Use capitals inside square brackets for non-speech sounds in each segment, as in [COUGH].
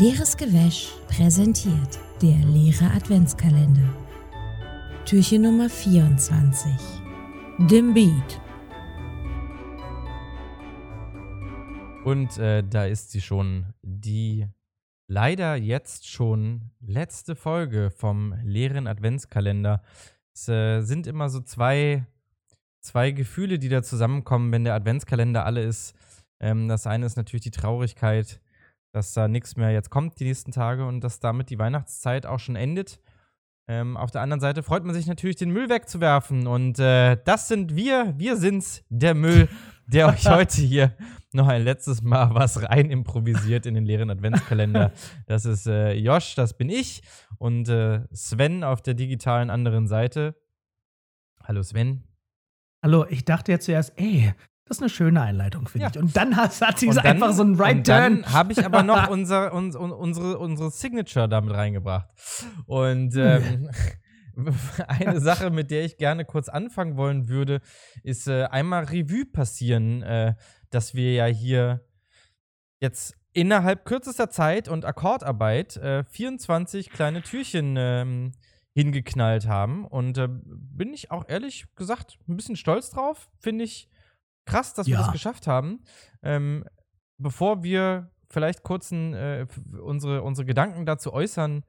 Leeres Gewäsch präsentiert der leere Adventskalender. Türchen Nummer 24. Dim Beat. Und äh, da ist sie schon, die leider jetzt schon letzte Folge vom leeren Adventskalender. Es äh, sind immer so zwei, zwei Gefühle, die da zusammenkommen, wenn der Adventskalender alle ist. Ähm, das eine ist natürlich die Traurigkeit, dass da nichts mehr jetzt kommt die nächsten Tage und dass damit die Weihnachtszeit auch schon endet. Ähm, auf der anderen Seite freut man sich natürlich, den Müll wegzuwerfen. Und äh, das sind wir. Wir sind's, der Müll, der euch [LAUGHS] heute hier noch ein letztes Mal was rein improvisiert in den leeren Adventskalender. Das ist äh, Josh, das bin ich. Und äh, Sven auf der digitalen anderen Seite. Hallo Sven. Hallo, ich dachte ja zuerst, ey, das ist eine schöne Einleitung, finde Ja. ich. Und dann hat, hat sie Und dann- einfach so einen Right und dann Turn. habe ich aber noch [LAUGHS] unser, uns, un, unsere, unsere Signature damit reingebracht. Und ähm, [LAUGHS] eine Sache, mit der ich gerne kurz anfangen wollen würde, ist äh, einmal Revue passieren, äh, dass wir ja hier jetzt innerhalb kürzester Zeit und Akkordarbeit äh, 24 kleine Türchen ähm, hingeknallt haben. Und äh, bin ich auch ehrlich gesagt ein bisschen stolz drauf. Finde ich krass, dass wir Ja. das geschafft haben. Ähm, bevor wir vielleicht kurz ein, äh, unsere, unsere Gedanken dazu äußern,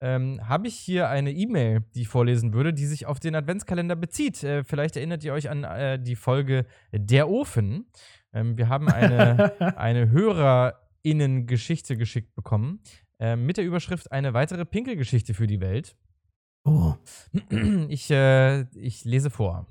ähm, habe ich hier eine E-Mail, die ich vorlesen würde, die sich auf den Adventskalender bezieht. Äh, vielleicht erinnert ihr euch an äh, die Folge Der Ofen. Ähm, wir haben eine, [LAUGHS] eine HörerInnen-Geschichte geschickt bekommen äh, mit der Überschrift Eine weitere Pinkelgeschichte für die Welt. Oh. Ich, äh, ich lese vor.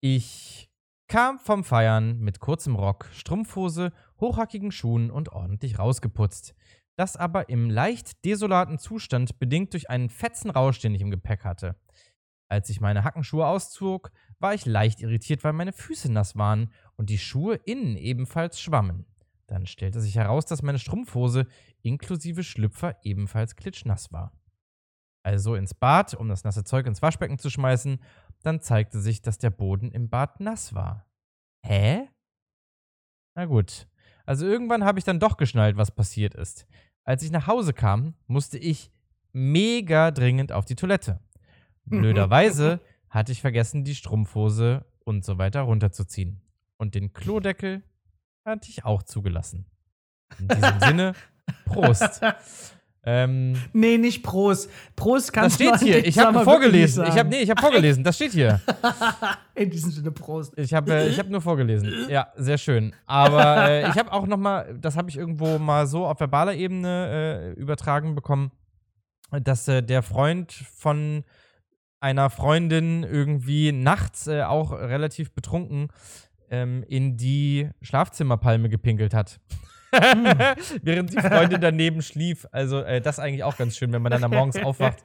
Ich kam vom Feiern mit kurzem Rock, Strumpfhose, hochhackigen Schuhen und ordentlich rausgeputzt. Das aber im leicht desolaten Zustand bedingt durch einen fetzen Rausch, den ich im Gepäck hatte. Als ich meine Hackenschuhe auszog, war ich leicht irritiert, weil meine Füße nass waren und die Schuhe innen ebenfalls schwammen. Dann stellte sich heraus, dass meine Strumpfhose inklusive Schlüpfer ebenfalls klitschnass war. Also ins Bad, um das nasse Zeug ins Waschbecken zu schmeißen, dann zeigte sich, dass der Boden im Bad nass war. Hä? Na gut. Also irgendwann habe ich dann doch geschnallt, was passiert ist. Als ich nach Hause kam, musste ich mega dringend auf die Toilette. Blöderweise [LAUGHS] hatte ich vergessen, die Strumpfhose und so weiter runterzuziehen. Und den Klodeckel hatte ich auch zugelassen. In diesem Sinne, Prost. [LAUGHS] Ähm, Nee, nicht Prost. Prost das kannst du steht an hier. Ich habe vorgelesen. Ich habe nee, ich habe vorgelesen. Das steht hier. [LAUGHS] In diesem Sinne Prost. Ich habe äh, ich habe nur vorgelesen. Ja, sehr schön. Aber äh, ich habe auch noch mal, das habe ich irgendwo mal so auf verbaler Ebene äh, übertragen bekommen, dass äh, der Freund von einer Freundin irgendwie nachts äh, auch relativ betrunken ähm, in die Schlafzimmerpalme gepinkelt hat. [LAUGHS] Während die Freundin daneben schlief. Also, äh, das ist eigentlich auch ganz schön, wenn man dann am morgens aufwacht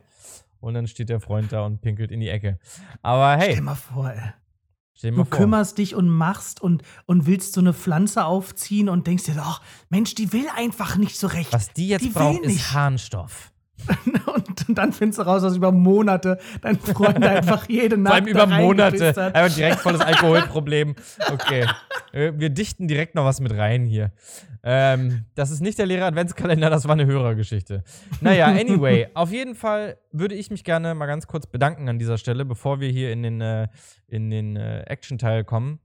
und dann steht der Freund da und pinkelt in die Ecke. Aber hey, Stell mal vor, ey. stell Du vor. kümmerst dich und machst und, und willst so eine Pflanze aufziehen und denkst dir, ach, Mensch, die will einfach nicht so recht. Was die jetzt Die braucht, ist nicht. Harnstoff. [LAUGHS] Und dann findest du raus, dass über Monate dein Freund [LAUGHS] einfach jede Nacht Vor allem über Monate. Einfach direkt volles [LAUGHS] Alkoholproblem. Okay. Wir dichten direkt noch was mit rein hier. Ähm, das ist nicht der leere Adventskalender, das war eine Hörergeschichte. Naja, anyway, auf jeden Fall würde ich mich gerne mal ganz kurz bedanken an dieser Stelle, bevor wir hier in den, äh, in den äh, Action-Teil kommen,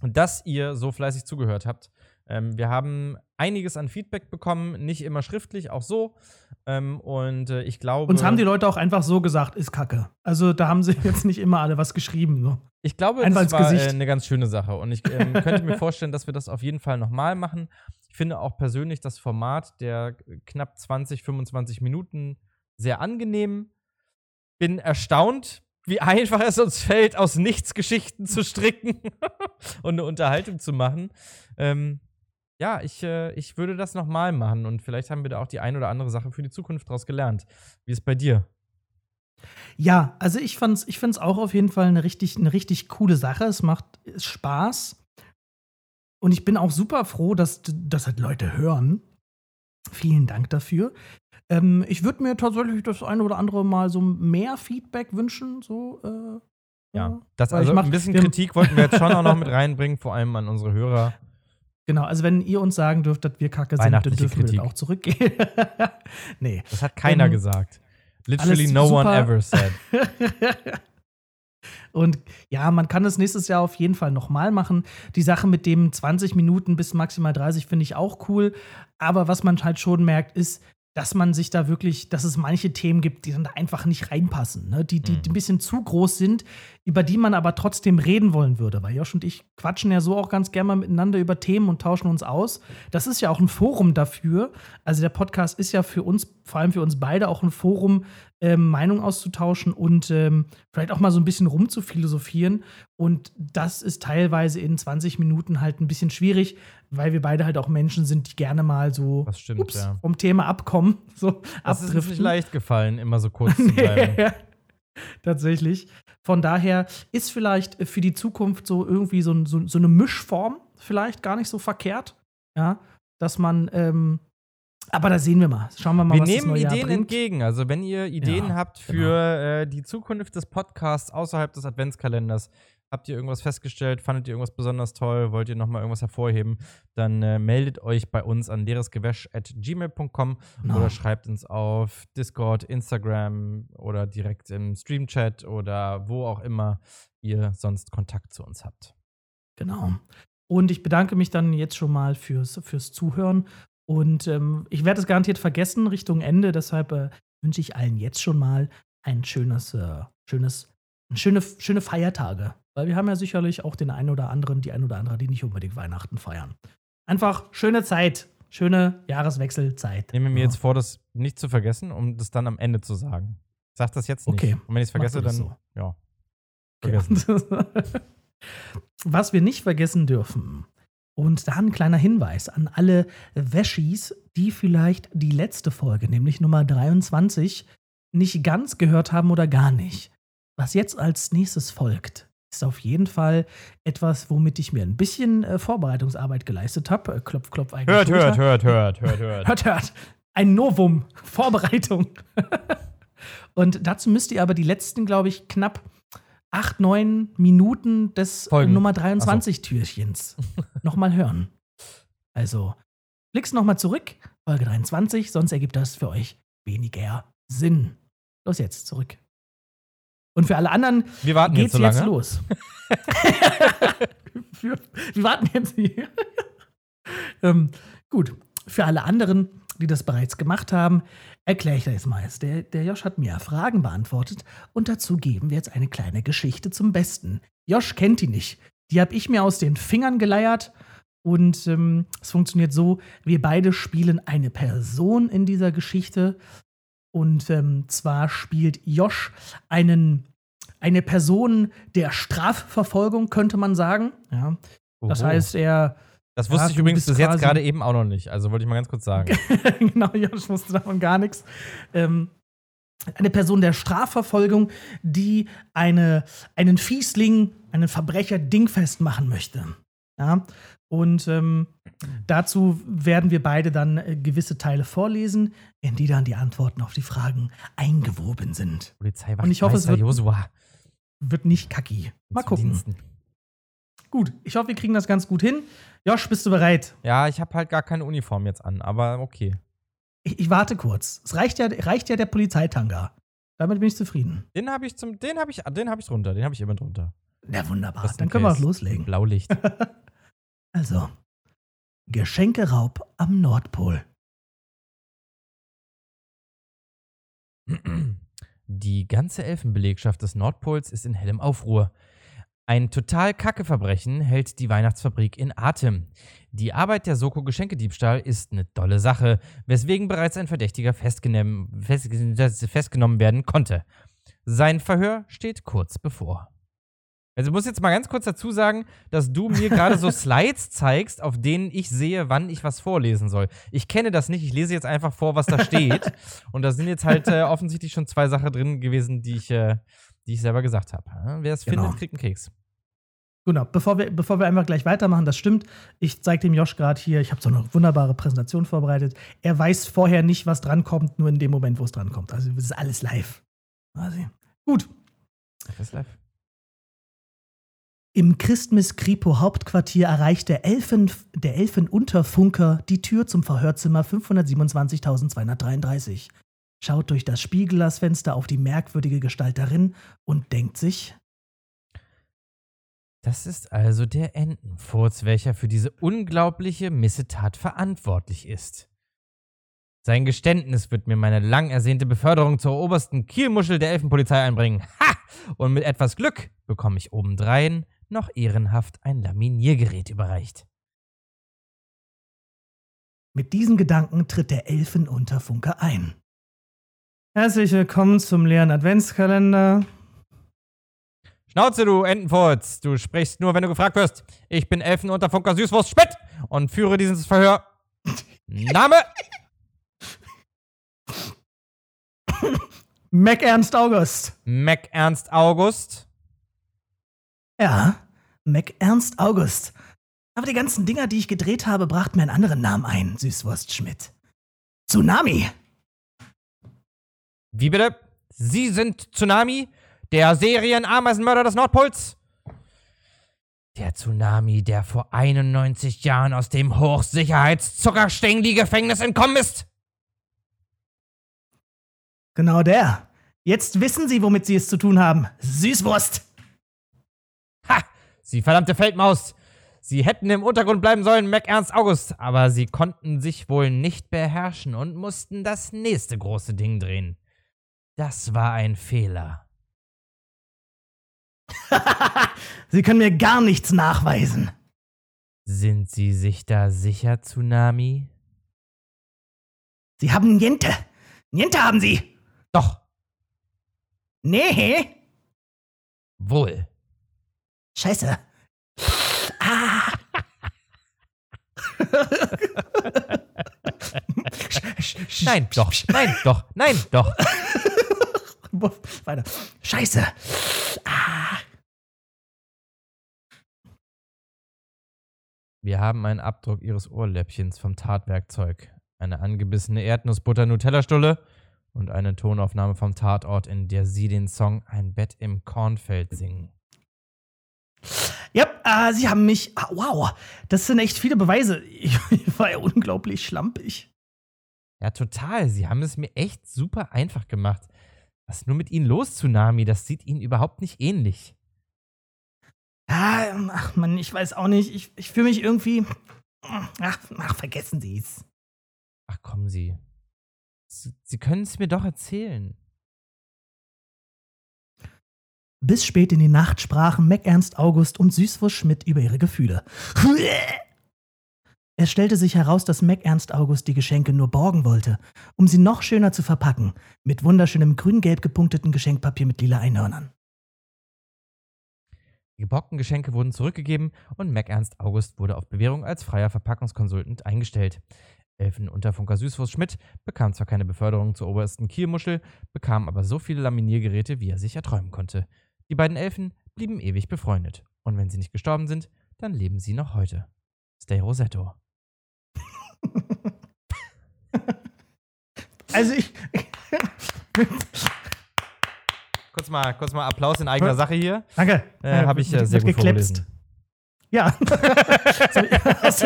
dass ihr so fleißig zugehört habt. Ähm, wir haben einiges an Feedback bekommen, nicht immer schriftlich, auch so. Ähm, und äh, ich glaube. Uns haben die Leute auch einfach so gesagt, ist kacke. Also da haben sie [LAUGHS] jetzt nicht immer alle was geschrieben. So. Ich glaube, Einfach das war äh, eine ganz schöne Sache. Und ich ähm, könnte mir vorstellen, dass wir das auf jeden Fall nochmal machen. Ich finde auch persönlich das Format der knapp 20, 25 Minuten sehr angenehm. Bin erstaunt, wie einfach es uns fällt, aus nichts Geschichten zu stricken [LAUGHS] und eine Unterhaltung zu machen. Ähm, ja, ich, äh, ich würde das nochmal machen und vielleicht haben wir da auch die ein oder andere Sache für die Zukunft draus gelernt. Wie ist bei dir? Ja, also ich fand's, ich find's auch auf jeden Fall eine richtig, eine richtig coole Sache. Es macht Spaß. Und ich bin auch super froh, dass das halt Leute hören. Vielen Dank dafür. Ähm, ich würde mir tatsächlich das eine oder andere Mal so mehr Feedback wünschen. So, äh, Ja, das also mach- ein bisschen Kritik wollten wir jetzt schon auch noch mit reinbringen, vor allem an unsere Hörer. Genau, also wenn ihr uns sagen dürft, dass wir kacke sind, dann dürfen wir Kritik. das auch zurückgehen. [LAUGHS] nee. Das hat keiner Ähm, gesagt. Literally no one super. ever said. [LAUGHS] Und ja, man kann es nächstes Jahr auf jeden Fall nochmal machen. Die Sache mit dem 20 Minuten bis maximal 30 finde ich auch cool. Aber was man halt schon merkt, ist, dass man sich da wirklich, dass es manche Themen gibt, die dann da einfach nicht reinpassen, ne? die, die, die ein bisschen zu groß sind, über die man aber trotzdem reden wollen würde. Weil Josh und ich quatschen ja so auch ganz gerne mal miteinander über Themen und tauschen uns aus. Das ist ja auch ein Forum dafür. Also der Podcast ist ja für uns, vor allem für uns beide, auch ein Forum, ähm, Meinung auszutauschen und ähm, vielleicht auch mal so ein bisschen rumzuphilosophieren. Und das ist teilweise in 20 Minuten halt ein bisschen schwierig, weil wir beide halt auch Menschen sind, die gerne mal so stimmt, ups, ja. vom Thema abkommen. [LAUGHS] So Das ist uns abdriften. nicht leicht gefallen, immer so kurz [LAUGHS] zu bleiben. Tatsächlich. Von daher ist vielleicht für die Zukunft so irgendwie so, so, so eine Mischform vielleicht gar nicht so verkehrt. Ja, dass man, ähm, aber da sehen wir mal. Schauen wir mal, Wir was das nehmen neue Jahr Ideen entgegen. Also, wenn ihr Ideen Ja, habt genau. für äh, die Zukunft des Podcasts außerhalb des Adventskalenders, habt ihr irgendwas festgestellt, fandet ihr irgendwas besonders toll, wollt ihr nochmal irgendwas hervorheben, dann äh, meldet euch bei uns an leeresgewäsch.gmail.com Genau. oder schreibt uns auf Discord, Instagram oder direkt im Streamchat oder wo auch immer ihr sonst Kontakt zu uns habt. Genau. Und ich bedanke mich dann jetzt schon mal fürs, fürs Zuhören. Und ähm, ich werde es garantiert vergessen Richtung Ende. Deshalb äh, wünsche ich allen jetzt schon mal ein schönes, äh, schönes, schöne, schöne Feiertage. Weil wir haben ja sicherlich auch den einen oder anderen, die ein oder andere, die nicht unbedingt Weihnachten feiern. Einfach schöne Zeit. Schöne Jahreswechselzeit. Ich nehme mir Ja. jetzt vor, das nicht zu vergessen, um das dann am Ende zu sagen. Ich sag das jetzt nicht. Okay. Und wenn ich es vergesse, dann das ja. Vergessen. [LAUGHS] Was wir nicht vergessen dürfen, und da ein kleiner Hinweis an alle Wäschis, die vielleicht die letzte Folge, nämlich Nummer 23, nicht ganz gehört haben oder gar nicht. Was jetzt als nächstes folgt, ist auf jeden Fall etwas, womit ich mir ein bisschen äh, Vorbereitungsarbeit geleistet habe. Äh, klopf, klopf, eigene Hört, hört, hört, hört, hört, hört. [LAUGHS] Hört, hört. Ein Novum. [LAUGHS] Vorbereitung. [LAUGHS] Und dazu müsst ihr aber die letzten, glaube ich, knapp acht, neun Minuten des äh, Folgen. Nummer 23-Türchens [LAUGHS] nochmal hören. Also, klickst nochmal zurück, Folge 23, sonst ergibt das für euch weniger Sinn. Los jetzt, zurück. Und für alle anderen Wir warten geht's jetzt so jetzt los. wir, [LAUGHS] [LAUGHS] wir warten jetzt hier. ähm, gut, für alle anderen, die das bereits gemacht haben, erkläre ich das jetzt mal. Der, der Josh hat mir Fragen beantwortet und dazu geben wir jetzt eine kleine Geschichte zum Besten. Josh kennt die nicht. Die habe ich mir aus den Fingern geleiert und ähm, es funktioniert so: Wir beide spielen eine Person in dieser Geschichte. Und ähm, zwar spielt Josh einen, eine Person der Strafverfolgung, könnte man sagen. Ja. Das heißt, er das wusste ja, ich übrigens bis jetzt gerade eben auch noch nicht. Also wollte ich mal ganz kurz sagen. [LAUGHS] genau, Josh wusste davon gar nichts. Ähm, eine Person der Strafverfolgung, die eine, einen Fiesling, einen Verbrecher dingfest machen möchte. Ja? Und ähm, dazu werden wir beide dann äh, gewisse Teile vorlesen, in die dann die Antworten auf die Fragen eingewoben sind. Polizeiwacht Und ich hoffe, es wird- Josua. Wird nicht kacki. Mal gucken. Diensten. Gut, ich hoffe, wir kriegen das ganz gut hin. Josh, bist du bereit? Ja, ich habe halt gar keine Uniform jetzt an, aber okay. Ich, ich warte kurz. Es reicht ja, reicht ja der Polizeitanga. Damit bin ich zufrieden. Den habe ich zum, den habe ich, den habe ich drunter, den habe ich immer drunter. Na wunderbar, dann können wir auch case. loslegen. Blaulicht. [LAUGHS] Also, Geschenkeraub am Nordpol. Die ganze Elfenbelegschaft des Nordpols ist in hellem Aufruhr. Ein total kacke Verbrechen hält die Weihnachtsfabrik in Atem. Die Arbeit der Soko Geschenkediebstahl ist eine dolle Sache, weswegen bereits ein Verdächtiger festgenommen, fest, festgenommen werden konnte. Sein Verhör steht kurz bevor. Also ich muss jetzt mal ganz kurz dazu sagen, dass du mir [LAUGHS] gerade so Slides zeigst, auf denen ich sehe, wann ich was vorlesen soll. Ich kenne das nicht, ich lese jetzt einfach vor, was da [LAUGHS] steht. Und da sind jetzt halt äh, offensichtlich schon zwei Sachen drin gewesen, die ich, äh, die ich selber gesagt habe. Wer es Genau. findet, kriegt einen Keks. Genau, bevor wir, bevor wir einfach gleich weitermachen, das stimmt. Ich zeige dem Josh gerade hier, ich habe so eine wunderbare Präsentation vorbereitet. Er weiß vorher nicht, was drankommt, nur in dem Moment, wo es drankommt. Also, es ist alles live. Quasi. Gut. Ist live. Im Christmas-Kripo-Hauptquartier erreicht der, Elfen, der Elfenunterfunker die Tür zum Verhörzimmer 527.233. Schaut durch das Spiegelglasfenster auf die merkwürdige Gestalt darin und denkt sich: Das ist also der Entenfurz, welcher für diese unglaubliche Missetat verantwortlich ist. Sein Geständnis wird mir meine lang ersehnte Beförderung zur obersten Kielmuschel der Elfenpolizei einbringen. Ha! Und mit etwas Glück bekomme ich obendrein noch ehrenhaft ein Laminiergerät überreicht. Mit diesen Gedanken tritt der Elfenunterfunker ein. Herzlich willkommen zum leeren Adventskalender. Schnauze, du Entenfurz! Du sprichst nur, wenn du gefragt wirst. Ich bin Elfenunterfunker Süßwurst Schmidt und führe dieses Verhör. Name? Mac Ernst August. Mac Ernst August. Ja, Mac Ernst August. Aber die ganzen Dinger, die ich gedreht habe, brachten mir einen anderen Namen ein, Süßwurst Schmidt. Tsunami. Wie bitte? Sie sind Tsunami? Der Serienameisenmörder des Nordpols? Der Tsunami, der vor 91 Jahren aus dem Hochsicherheits-Zuckerstängli-Gefängnis entkommen ist? Genau der. Jetzt wissen Sie, womit Sie es zu tun haben. Süßwurst. Ha! Sie verdammte Feldmaus! Sie hätten im Untergrund bleiben sollen, Mac Ernst August, aber sie konnten sich wohl nicht beherrschen und mussten das nächste große Ding drehen. Das war ein Fehler. [LAUGHS] Sie können mir gar nichts nachweisen. Sind Sie sich da sicher, Tsunami? Sie haben Niente. Niente haben Sie. Doch, Nee. wohl. Scheiße. Ah. [LAUGHS] Nein, doch, nein, doch, nein, doch. [LAUGHS] Weiter. Scheiße. Ah. Wir haben einen Abdruck Ihres Ohrläppchens vom Tatwerkzeug, eine angebissene Erdnussbutter-Nutella-Stulle und eine Tonaufnahme vom Tatort, in der Sie den Song Ein Bett im Kornfeld singen. Ja, äh, Sie haben mich. Ah, wow, das sind echt viele Beweise. Ich, [LAUGHS] ich war ja unglaublich schlampig. Ja, total. Sie haben es mir echt super einfach gemacht. Was ist nur mit Ihnen los, Tsunami? Das sieht Ihnen überhaupt nicht ähnlich. Ah, ach man, ich weiß auch nicht. Ich, ich fühle mich irgendwie. Ach, ach, vergessen Sie es. Ach, kommen Sie. Sie, Sie können es mir doch erzählen. Bis spät in die Nacht sprachen Mac Ernst August und Süßwurst Schmidt über ihre Gefühle. [LAUGHS] Es stellte sich heraus, dass Mac Ernst August die Geschenke nur borgen wollte, um sie noch schöner zu verpacken, mit wunderschönem grün-gelb gepunkteten Geschenkpapier mit lila Einhörnern. Die geborgten Geschenke wurden zurückgegeben und Mac Ernst August wurde auf Bewährung als freier Verpackungskonsultant eingestellt. Elfenunterfunker Süßwurst Schmidt bekam zwar keine Beförderung zur obersten Kielmuschel, bekam aber so viele Laminiergeräte, wie er sich erträumen konnte. Die beiden Elfen blieben ewig befreundet. Und wenn sie nicht gestorben sind, dann leben sie noch heute. Stay Rosetto. [LAUGHS] Also ich. [LAUGHS] Kurz mal, kurz mal Applaus in eigener Sache hier. Danke. Äh, Habe ich äh, sehr gut vorgelesen. Ja. [LAUGHS] das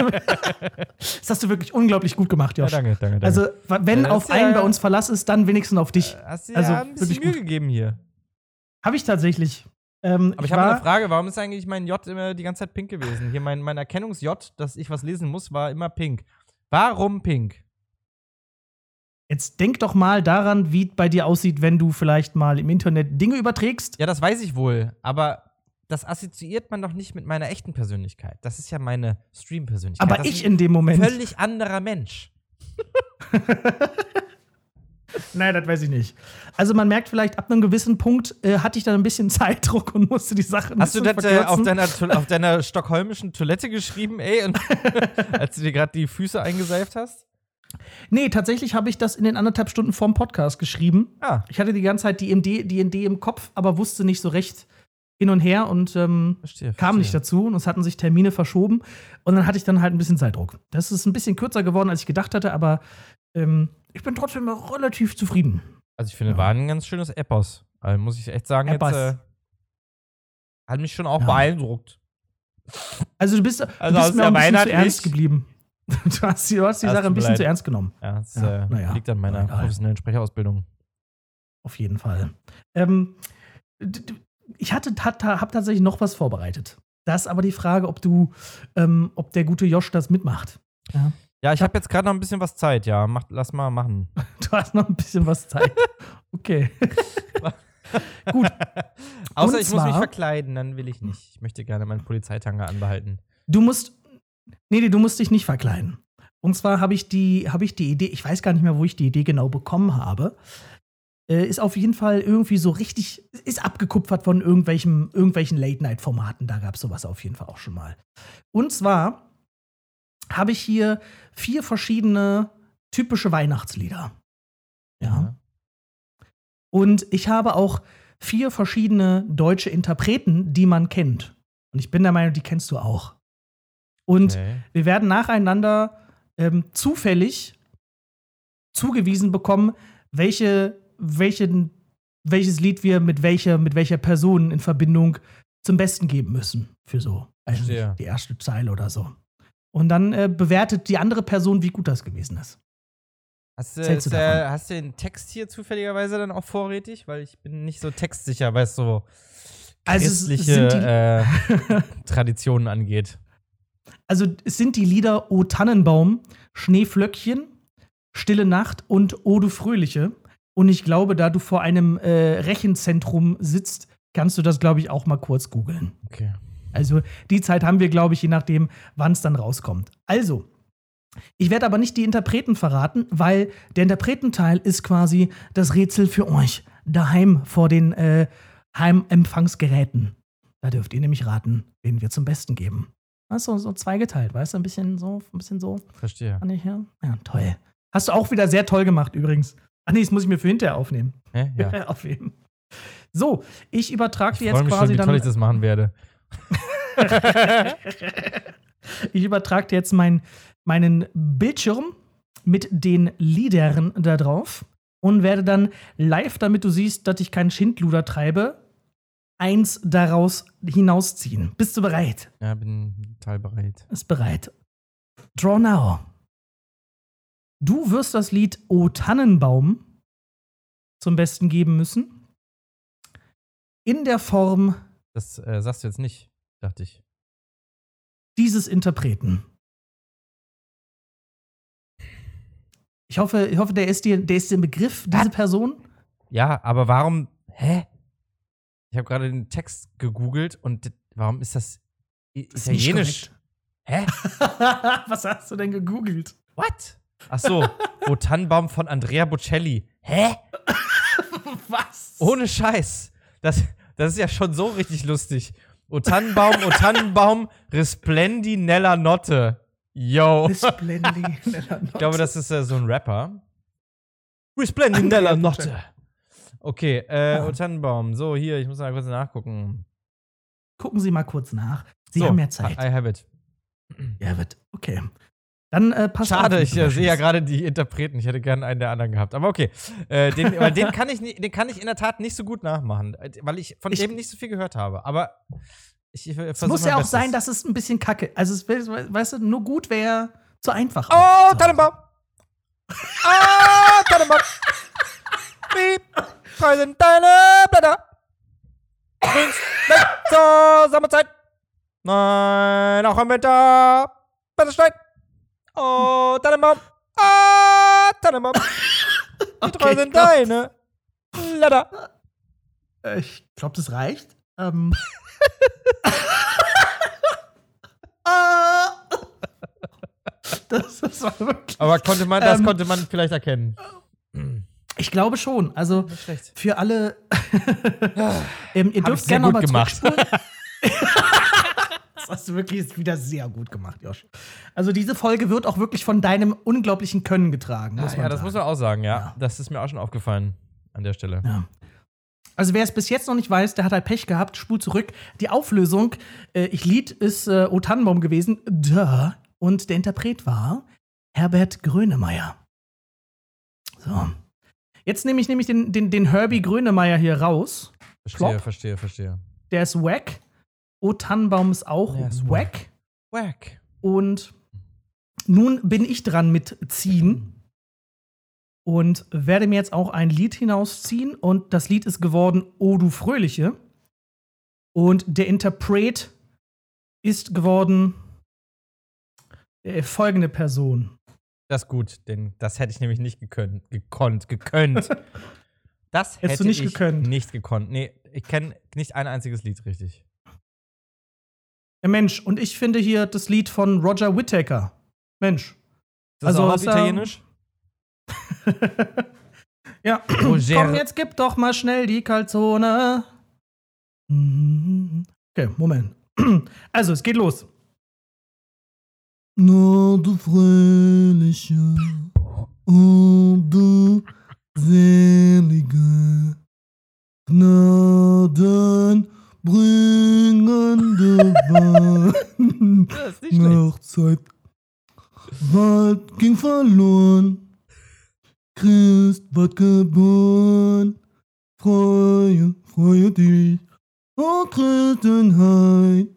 hast du wirklich unglaublich gut gemacht, Ja, Josh. danke, danke, danke. Also, wenn Ja, das auf einen ja- bei uns Verlass ist, dann wenigstens auf dich. Äh, Hast du also ja ein bisschen Mühe gut. gegeben hier. Habe ich tatsächlich. Ähm, Aber ich, war, habe eine Frage, warum ist eigentlich mein J immer die ganze Zeit pink gewesen? Hier mein, mein Erkennungs-J, dass ich was lesen muss, war immer pink. Warum pink? Jetzt denk doch mal daran, wie es bei dir aussieht, wenn du vielleicht mal im Internet Dinge überträgst. Ja, das weiß ich wohl, aber das assoziiert man doch nicht mit meiner echten Persönlichkeit. Das ist ja meine Stream-Persönlichkeit. Aber das ich in dem ein Moment. völlig anderer Mensch. [LAUGHS] Nein, das weiß ich nicht. Also man merkt vielleicht, ab einem gewissen Punkt äh, hatte ich dann ein bisschen [LAUGHS] Zeitdruck und musste die Sachen Hast du das äh, auf, deiner, auf deiner [LAUGHS] stockholmischen Toilette geschrieben, ey, und als du dir gerade die Füße eingeseift hast? Nee, tatsächlich habe ich das in den anderthalb Stunden vorm Podcast geschrieben. Ah, Ich hatte die ganze Zeit die MD, die ND im Kopf, aber wusste nicht so recht hin und her und ähm, verstehe. kam nicht verstehe. dazu und es hatten sich Termine verschoben und dann hatte ich dann halt ein bisschen Zeitdruck. Das ist ein bisschen kürzer geworden, als ich gedacht hatte, aber ähm, ich bin trotzdem relativ zufrieden. Also ich finde, Ja. war ein ganz schönes Epos. Also muss ich echt sagen, Epos. jetzt äh, hat mich schon auch Ja. beeindruckt. Also du bist, du Also bist aus mir auch ein bisschen zu ernst geblieben. [LAUGHS] Du hast, die- du hast die Sache ein bisschen leid. zu ernst genommen. Ja, das Ja, äh, na ja. liegt an meiner Egal. professionellen Sprecherausbildung. Auf jeden Fall. Ähm, ich hatte, hat, habe tatsächlich noch was vorbereitet. Da ist aber die Frage, ob du, ähm, ob der gute Josh das mitmacht. Ja. Ja, ich habe jetzt gerade noch ein bisschen was Zeit, ja. Mach, lass mal machen. [LAUGHS] Du hast noch ein bisschen was Zeit. [LAUGHS] Okay. Gut. Außer Und ich muss mich zwar- verkleiden, dann will ich nicht. Ich möchte gerne meinen Polizeitanger anbehalten. Du musst. Nee, nee, du musst dich nicht verkleiden. Und zwar habe ich, die, habe ich die Idee, ich weiß gar nicht mehr, wo ich die Idee genau bekommen habe. Äh, ist auf jeden Fall irgendwie so richtig, ist abgekupfert von irgendwelchen, irgendwelchen Late-Night-Formaten. Da gab es sowas auf jeden Fall auch schon mal. Und zwar habe ich hier vier verschiedene typische Weihnachtslieder. Ja. Und ich habe auch vier verschiedene deutsche Interpreten, die man kennt. Und ich bin der Meinung, die kennst du auch. Und Okay. wir werden nacheinander ähm, zufällig zugewiesen bekommen, welche, welchen, welches Lied wir mit welcher, mit welcher Person in Verbindung zum Besten geben müssen. Für so also Verstehe. die erste Zeile oder so. Und dann äh, bewertet die andere Person, wie gut das gewesen ist. Hast du, Zählst du ist, äh, hast du den Text hier zufälligerweise dann auch vorrätig? Weil ich bin nicht so textsicher, was so Also christliche sind die- äh, [LAUGHS] Traditionen angeht. Also es sind die Lieder O Tannenbaum, Schneeflöckchen, Stille Nacht und O du Fröhliche. Und ich glaube, da du vor einem äh, Rechenzentrum sitzt, kannst du das, glaube ich, auch mal kurz googeln. Okay. Also die Zeit haben wir, glaube ich, je nachdem, wann es dann rauskommt. Also, ich werde aber nicht die Interpreten verraten, weil der Interpretenteil ist quasi das Rätsel für euch daheim vor den äh, Heimempfangsgeräten. Da dürft ihr nämlich raten, wen wir zum Besten geben. Das ist so, so zweigeteilt, weißt du, ein bisschen so, ein bisschen so. Verstehe. Ich, ja. ja, toll. Hast du auch wieder sehr toll gemacht übrigens. Ach nee, das muss ich mir für hinterher aufnehmen. Hä? [LAUGHS] Ja. aufnehmen. So, ich übertrage dir jetzt mich schon, quasi wie dann. toll ich das machen werde. [LAUGHS] Ich übertrage dir jetzt mein, meinen Bildschirm mit den Liedern da drauf und werde dann live, damit du siehst, dass ich keinen Schindluder treibe, eins daraus hinausziehen. Bist du bereit? Ja, bin total bereit. Ist bereit. Draw now. Du wirst das Lied O Tannenbaum zum Besten geben müssen. In der Form Das äh, sagst du jetzt nicht, dachte ich. dieses Interpreten. Ich hoffe, ich hoffe der, ist dir, der ist dir im Begriff, diese Person. Ja, aber warum? Hä? Ich habe gerade den Text gegoogelt und warum ist das italienisch? Hä? [LAUGHS] Was hast du denn gegoogelt? What? Ach so, O Tannenbaum von Andrea Bocelli. Hä? [LAUGHS] Was? Ohne Scheiß. Das, das ist ja schon so richtig lustig. O Tannenbaum, O Tannenbaum, Resplendi nella Notte. Yo. [LAUGHS] Ich Splendid. glaube, das ist äh, so ein Rapper. Resplendi nella Notte. Okay, äh, Ah. O Tannenbaum. So, hier, ich muss mal kurz nachgucken. Gucken Sie mal kurz nach. Sie so, haben ja Zeit. I, I have it. Ja, wird. Okay. Dann äh, passt Schade, auf, ich äh, sehe ja gerade die Interpreten. Ich hätte gerne einen der anderen gehabt. Aber okay. Äh, den, weil den, [LAUGHS] kann ich den kann ich in der Tat nicht so gut nachmachen, äh, weil ich von Ich- dem nicht so viel gehört habe. Aber ich, ich Es versuche muss ja auch Bestes. sein, dass es ein bisschen kacke. Also, es, weißt du, nur gut wäre zu einfach. Oh. Tannenbaum! Ah, Tannenbaum! [LAUGHS] Wie treu sind deine Blätter? Grünst nicht zur Sommerzeit. Nein, auch im Winter. Blätter steigt. Oh, Tannenbaum! Ah, Tannenbaum! Wie treu Okay, sind deine Blätter? Ich glaube, das reicht. Ähm. [LAUGHS] Das, das war wirklich. Aber konnte man, das Ähm, konnte man vielleicht erkennen. Ich glaube schon. Also für alle. [LAUGHS] ähm, ihr dürft gerne nochmal gemacht. zurückspulen. [LAUGHS] Das hast du wirklich wieder sehr gut gemacht, Josh. Also diese Folge wird auch wirklich von deinem unglaublichen Können getragen. Ah, ja, das sagen. muss man auch sagen, ja. Ja. Das ist mir auch schon aufgefallen an der Stelle. Ja. Also wer es bis jetzt noch nicht weiß, der hat halt Pech gehabt, spul zurück. Die Auflösung, äh, ich Lied ist äh, O Tannenbaum gewesen, duh. Und der Interpret war Herbert Grönemeyer. So. Jetzt nehme ich nämlich den, den, den Herbie Grönemeyer hier raus. Verstehe, Flop. verstehe, verstehe. Der ist wack. O Tannenbaum ist auch ist wack. Wack. Und nun bin ich dran mit ziehen und werde mir jetzt auch ein Lied hinausziehen. Und das Lied ist geworden O du Fröhliche. Und der Interpret ist geworden äh, folgende Person. Das ist gut, denn das hätte ich nämlich nicht gekönnt, gekonnt, gekönnt. [LAUGHS] Das Hättest hätte du nicht ich gekonnt? nicht gekonnt. Nee, ich kenne nicht ein einziges Lied richtig. Äh, Mensch, und ich finde hier das Lied von Roger Whittaker. Mensch. Das Also ist auch auf ist, ähm, Italienisch? [LAUGHS] ja, Roger- [CLEARS THROAT] komm, jetzt gib doch mal schnell die Calzone. Mhm. Okay, Moment. [CLEARS THROAT] Also, es geht los. Na, du Fröhliche, oh, du Selige, Gnaden bringende. Nachtzeit. Wald ging verloren. Christ wird geboren. Freue, freue dich. O Christenheit.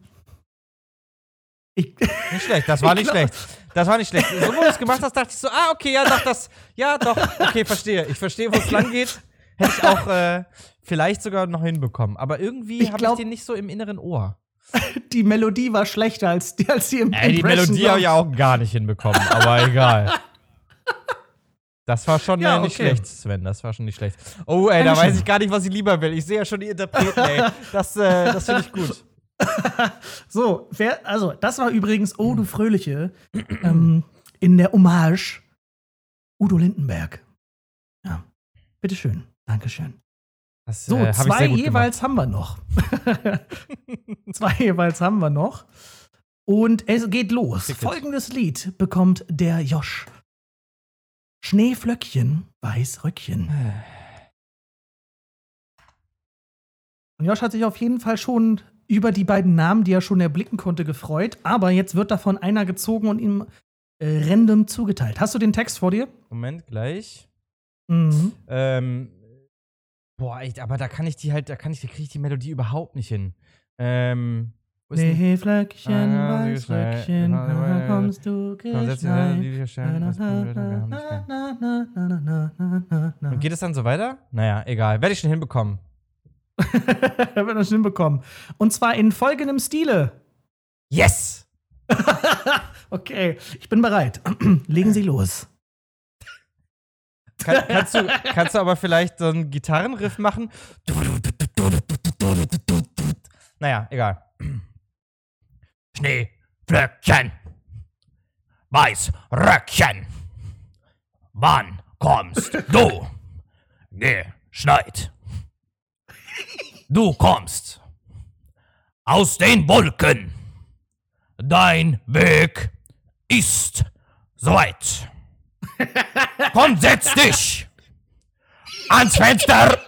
Ich, [LAUGHS] Nicht schlecht, das war Ich nicht schlecht. Das war nicht schlecht. So, wo du es gemacht hast, dachte ich so, ah, okay, ja, doch, das, ja, doch, okay, verstehe. Ich verstehe, wo es lang geht. Hätte ich auch äh, vielleicht sogar noch hinbekommen. Aber irgendwie habe ich den nicht so im inneren Ohr. [LAUGHS] die Melodie war schlechter als die, als die im Ey, die Melodie habe ich auch gar nicht hinbekommen, aber egal. Das war schon Ja, äh, nicht okay. schlecht, Sven. Das war schon nicht schlecht. Oh, ey, da weiß ich gar nicht, was ich lieber will. Ich sehe ja schon die Interpreten, ey. Das, äh, das finde ich gut. So, wer, also, das war übrigens Oh, du Fröhliche ähm, in der Hommage Udo Lindenberg. Ja, bitteschön. Dankeschön. Das, So, äh, hab zwei jeweils haben wir noch. [LAUGHS] zwei jeweils haben wir noch. Und es geht los. Ticket. Folgendes Lied bekommt der Josch. Schneeflöckchen, Weißröckchen. Und Josh hat sich auf jeden Fall schon über die beiden Namen, die er schon erblicken konnte, gefreut. Aber jetzt wird davon einer gezogen und ihm äh, random zugeteilt. Hast du den Text vor dir? Moment, gleich. Mhm. Ähm, boah, echt, aber da kann ich die halt, da kann ich, da kriege ich die Melodie überhaupt nicht hin. Ähm, Schneeflöckchen, Ah, Weißröckchen, geschneit. da kommst du geschneit. Und geht es dann so weiter? Naja, egal. Werde ich schon hinbekommen. [LAUGHS] Wird das hinbekommen. Und zwar in folgendem Stile. Yes! [LAUGHS] Okay, ich bin bereit. [CLEARS THROAT] Legen Sie los. Kann, kannst, du, kannst du aber vielleicht so einen Gitarrenriff machen? Naja, egal. Schneeflöckchen, Weißröckchen, wann kommst du? [LAUGHS] Geschneit. Du kommst aus den Wolken. Dein Weg ist so weit. Komm, setz dich ans Fenster.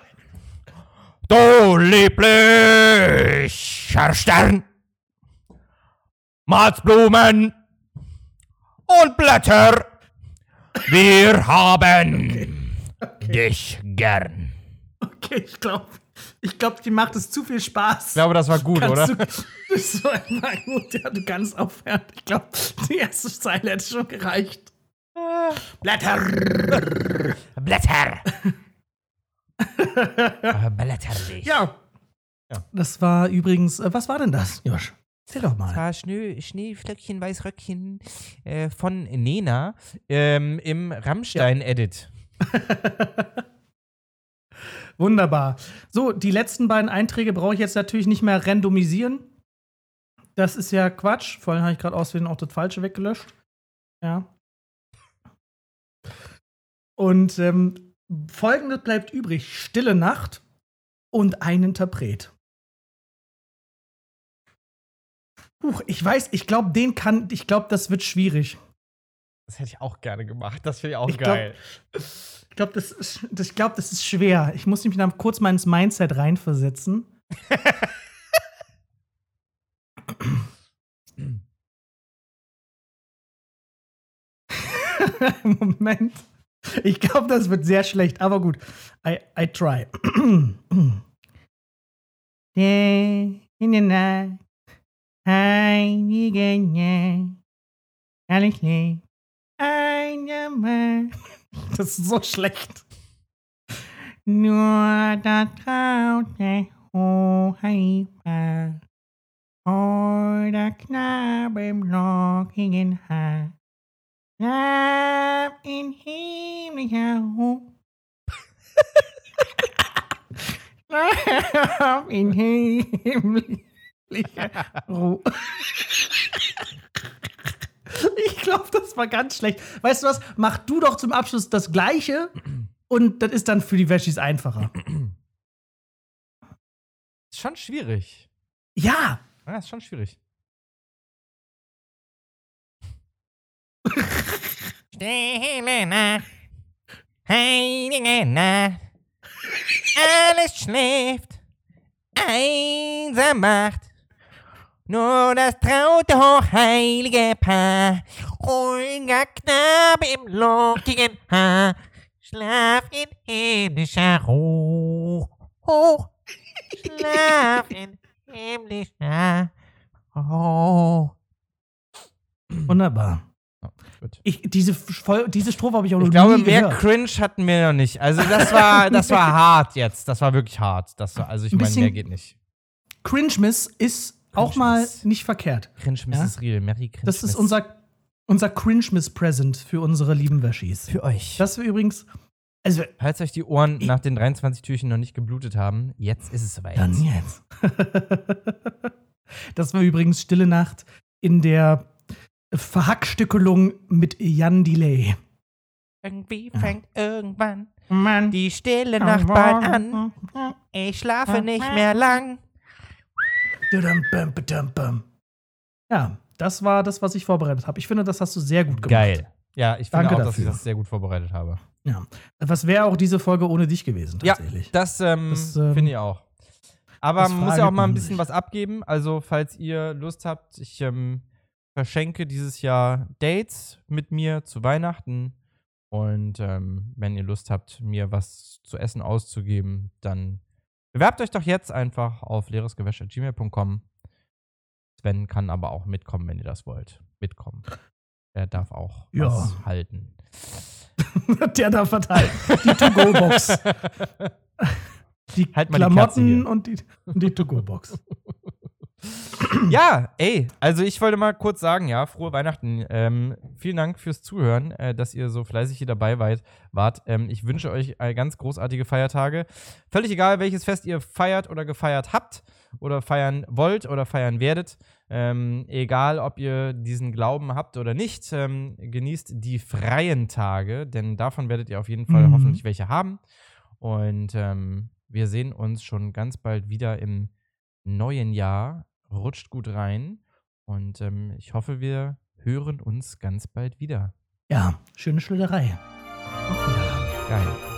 Du lieblicher Stern. Malzblumen und Blätter. Wir haben dich gern. Okay, ich glaube, ich glaub, die macht es zu viel Spaß. Ich glaube, das war gut, oder? Du, [LAUGHS] das war immer gut, ja, du kannst aufhören. Ich glaube, die erste Zeile hätte schon gereicht. Blätter. Blätter. Äh, Blätterlich. Ja. Ja. Das war übrigens, äh, was war denn das, Josh? Erzähl doch mal. war Schnee, Schneeflöckchen, Weißröckchen äh, von Nena ähm, im Rammstein-Edit. [LAUGHS] Wunderbar. So, die letzten beiden Einträge brauche ich jetzt natürlich nicht mehr randomisieren. Das ist ja Quatsch. Vorhin habe ich gerade aus Versehen auch das Falsche weggelöscht. Ja. Und ähm, folgendes bleibt übrig: Stille Nacht und ein Interpret. Huch, ich weiß, ich glaube, den kann, ich glaube, das wird schwierig. Das hätte ich auch gerne gemacht. Das finde ich auch Ich glaub- geil. Ich glaube, das, ist- das, ich glaub, das ist schwer. Ich muss mich dann kurz mal ins Mindset reinversetzen. [LAUGHS] Moment. Ich glaube, das wird sehr schlecht, aber gut. I, I try. [CLEARS THROAT] In the night, Heilige Nacht, herrlich lieb, eine Mann. [LAUGHS] Das ist so schlecht. Nur da traut der Hoheitbar, oh, der Knabe im lockigen Haar. Schlaf in himmlischer Ruhe. Schlaf in himmlischer Ruhe. [LAUGHS] Ich glaube, das war ganz schlecht. Weißt du was? Mach du doch zum Abschluss das Gleiche und das ist dann für die Wäschis einfacher. [CLEARS THROAT] Ist schon schwierig. Ja, Ja, ist schon schwierig. Stille Nacht, heilige Nacht, alles schläft, einsam macht. Nur das traute hochheilige Paar, ruhiger Knabe im lockigen Haar, schlaf in himmlischer Ruhe. Hoch, schlaf in himmlischer Ruhe. wunderbar. Ich, diese, diese Strophe habe ich auch noch Ich glaube, nie mehr gehört. Cringe hatten wir noch nicht. Also das war, [LAUGHS] das war hart jetzt. Das war wirklich hart. Das war, also ich Ein meine, mehr geht nicht. Cringe-Miss ist auch mal nicht verkehrt. Cringe Ja? Mrs. Real, Mary Cringe Das ist unser, unser Cringe-Miss-Present für unsere lieben Wäschis. für euch. Das wir übrigens, also Falls euch die Ohren Ich- nach den 23 Türchen noch nicht geblutet haben, jetzt ist es soweit. dann jetzt. [LAUGHS] das war übrigens Stille Nacht in der Verhackstückelung mit Jan Delay. Irgendwie fängt irgendwann Mann. die stille Nacht bald an. Ich schlafe nicht mehr lang. Ja, das war das, was ich vorbereitet habe. Ich finde, das hast du sehr gut gemacht. Geil. Ja, ich finde Danke auch, dass ich dafür. das sehr gut vorbereitet habe. Ja. Was wäre auch diese Folge ohne dich gewesen, Ja, tatsächlich? Das, ähm, Das, ähm, finde ich auch. Aber man muss ja auch mal ein bisschen sich. was abgeben. Also, falls ihr Lust habt, ich ähm, verschenke dieses Jahr Dates mit mir zu Weihnachten. Und ähm, wenn ihr Lust habt, mir was zu essen auszugeben, dann bewerbt euch doch jetzt einfach auf leeresgewäsch.gmail.com. Sven kann aber auch mitkommen, wenn ihr das wollt. Mitkommen. Er darf auch Ja. was halten. [LAUGHS] Der da verteilt. Die To-Go-Box. [LAUGHS] Die Halt die Klamotten hier. und die, und die To-Go-Box. Ja, ey, also ich wollte mal kurz sagen, ja, frohe Weihnachten. Ähm, vielen Dank fürs Zuhören, äh, dass ihr so fleißig hier dabei wart. Ähm, ich wünsche euch äh, ganz großartige Feiertage. Völlig egal, welches Fest ihr feiert oder gefeiert habt oder feiern wollt oder feiern werdet. Ähm, egal, ob ihr diesen Glauben habt oder nicht, ähm, genießt die freien Tage, denn davon werdet ihr auf jeden Fall Mhm. hoffentlich welche haben. Und ähm, wir sehen uns schon ganz bald wieder im neuen Jahr. Rutscht gut rein. Und ähm, ich hoffe, wir hören uns ganz bald wieder. Ja, schöne Wiedersehen. Geil.